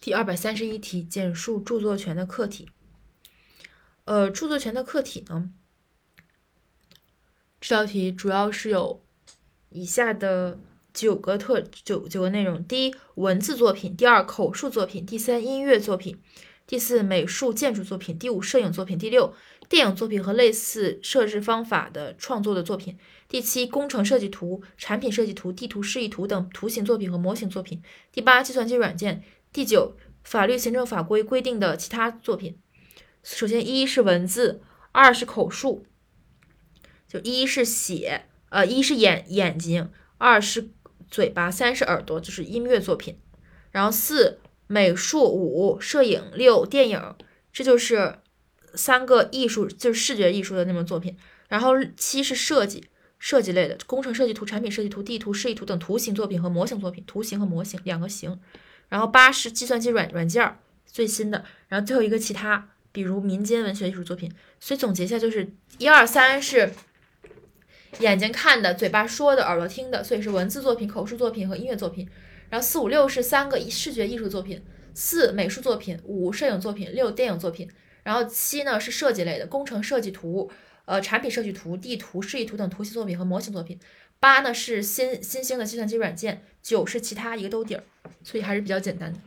第二百三十一题，简述著作权的客体。呃，著作权的客体呢，这道题主要是有以下的九个特九九个内容：第一，文字作品；第二，口述作品；第三，音乐作品；第四，美术建筑作品；第五，摄影作品；第六，电影作品和类似设置方法的创作的作品；第七，工程设计图、产品设计图、地图示意图等图形作品和模型作品；第八，计算机软件。第九，法律、行政法规规定的其他作品。首先，一是文字，二是口述，就一是写，呃，一是眼眼睛，二是嘴巴，三是耳朵，就是音乐作品。然后四美术，五摄影，六电影，这就是三个艺术，就是视觉艺术的那种作品。然后七是设计，设计类的，工程设计图、产品设计图、地图示意图等图形作品和模型作品，图形和模型两个形。然后八是计算机软软件儿最新的，然后最后一个其他，比如民间文学艺术作品。所以总结一下，就是一二三是眼睛看的，嘴巴说的，耳朵听的，所以是文字作品、口述作品和音乐作品。然后四五六是三个视觉艺术作品，四美术作品，五摄影作品，六电影作品。然后七呢是设计类的，工程设计图、呃产品设计图、地图示意图等图形作品和模型作品。八呢是新新兴的计算机软件，九是其他一个兜底儿，所以还是比较简单的。